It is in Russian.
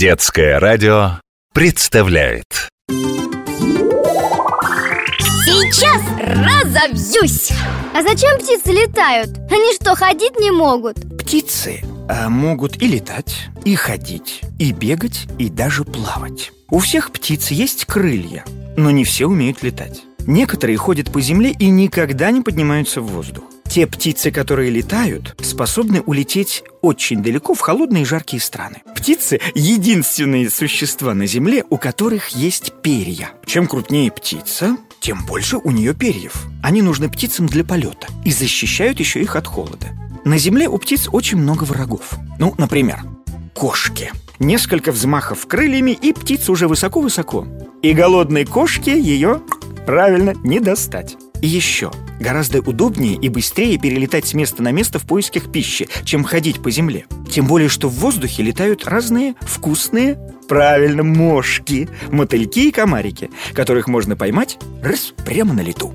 Детское радио представляет Сейчас разовьюсь А зачем птицы летают? Они что, ходить не могут? Птицы а, могут и летать, и ходить, и бегать, и даже плавать. У всех птиц есть крылья, но не все умеют летать. Некоторые ходят по земле и никогда не поднимаются в воздух. Те птицы, которые летают, способны улететь очень далеко в холодные и жаркие страны. Птицы – единственные существа на Земле, у которых есть перья. Чем крупнее птица, тем больше у нее перьев. Они нужны птицам для полета и защищают еще их от холода. На Земле у птиц очень много врагов. Ну, например, кошки. Несколько взмахов крыльями, и птица уже высоко-высоко. И голодной кошке ее, правильно, не достать. И еще, гораздо удобнее и быстрее перелетать с места на место в поисках пищи, чем ходить по земле. Тем более, что в воздухе летают разные вкусные, правильно, мошки, мотыльки и комарики, которых можно поймать раз прямо на лету.